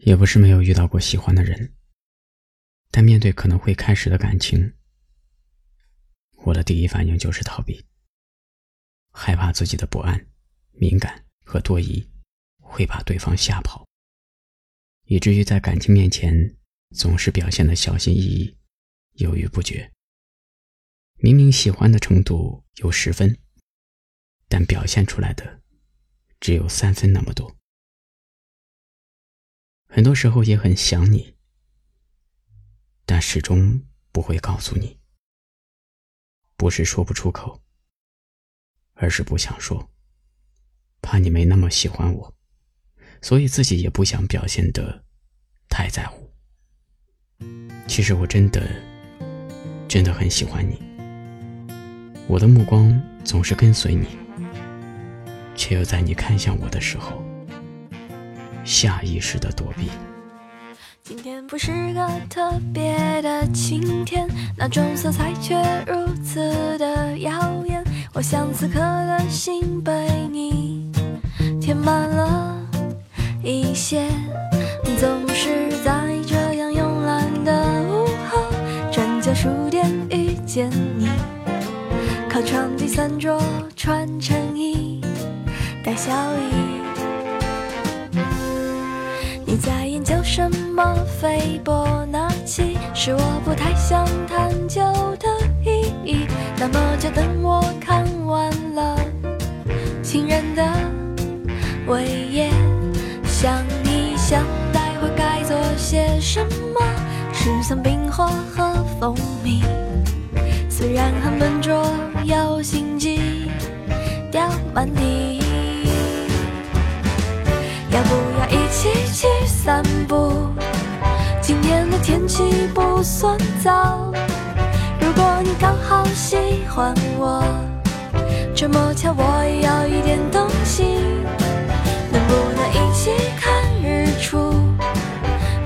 也不是没有遇到过喜欢的人，但面对可能会开始的感情，我的第一反应就是逃避，害怕自己的不安、敏感和多疑会把对方吓跑，以至于在感情面前总是表现的小心翼翼、犹豫不决。明明喜欢的程度有十分，但表现出来的只有三分那么多。很多时候也很想你，但始终不会告诉你。不是说不出口，而是不想说，怕你没那么喜欢我，所以自己也不想表现得太在乎。其实我真的，真的很喜欢你。我的目光总是跟随你，却又在你看向我的时候。下意识的躲避。今天不是个特别的晴天，那种色彩却如此的耀眼。我想此刻的心被你填满了一些，总是在这样慵懒的午后，转角书店遇见你，靠窗第三桌穿衬衣，带笑意。你在研究什么？斐波那契是我不太想探究的意义。那么就等我看完了情人的尾页，想一想待会该做些什么。吃香槟或喝蜂蜜，虽然很笨拙，有心机，掉满地。气不算早。如果你刚好喜欢我，这么巧我也要一点东西，能不能一起看日出？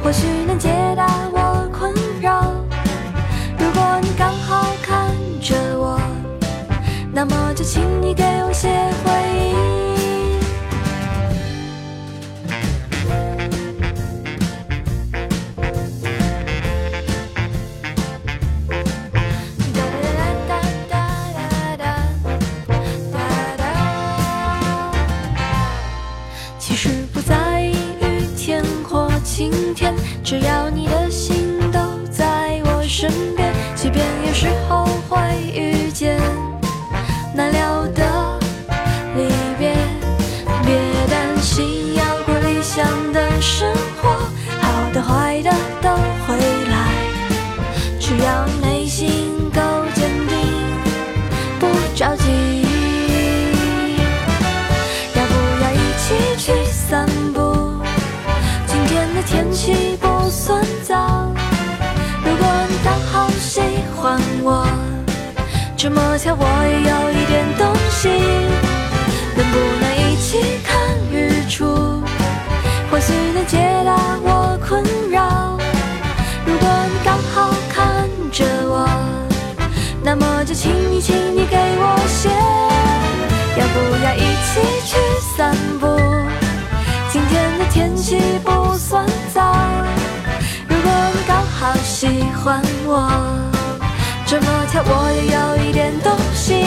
或许能解答我困扰。如果你刚好看着我，那么就请你给我些回其实不在意雨天或晴天。只要你的心都在我身边，即便有时候会遇见难料的离别，别担心，要过理想的生活，这么巧我也有一点动心，能不能一起看日出？或许能解答我困扰。如果你刚好看着我，那么就请你，请你给我写，要不要一起去散步？今天的天气不算糟。如果你刚好喜欢我，这么巧我也有一点动心，